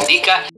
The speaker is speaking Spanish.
indica